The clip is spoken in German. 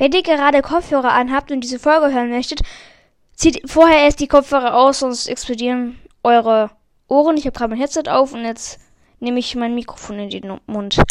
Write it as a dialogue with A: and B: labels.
A: Wenn ihr gerade Kopfhörer anhabt und diese Folge hören möchtet, zieht vorher erst die Kopfhörer aus, sonst explodieren eure Ohren. Ich habe gerade mein Headset auf und jetzt nehme ich mein Mikrofon in den Mund.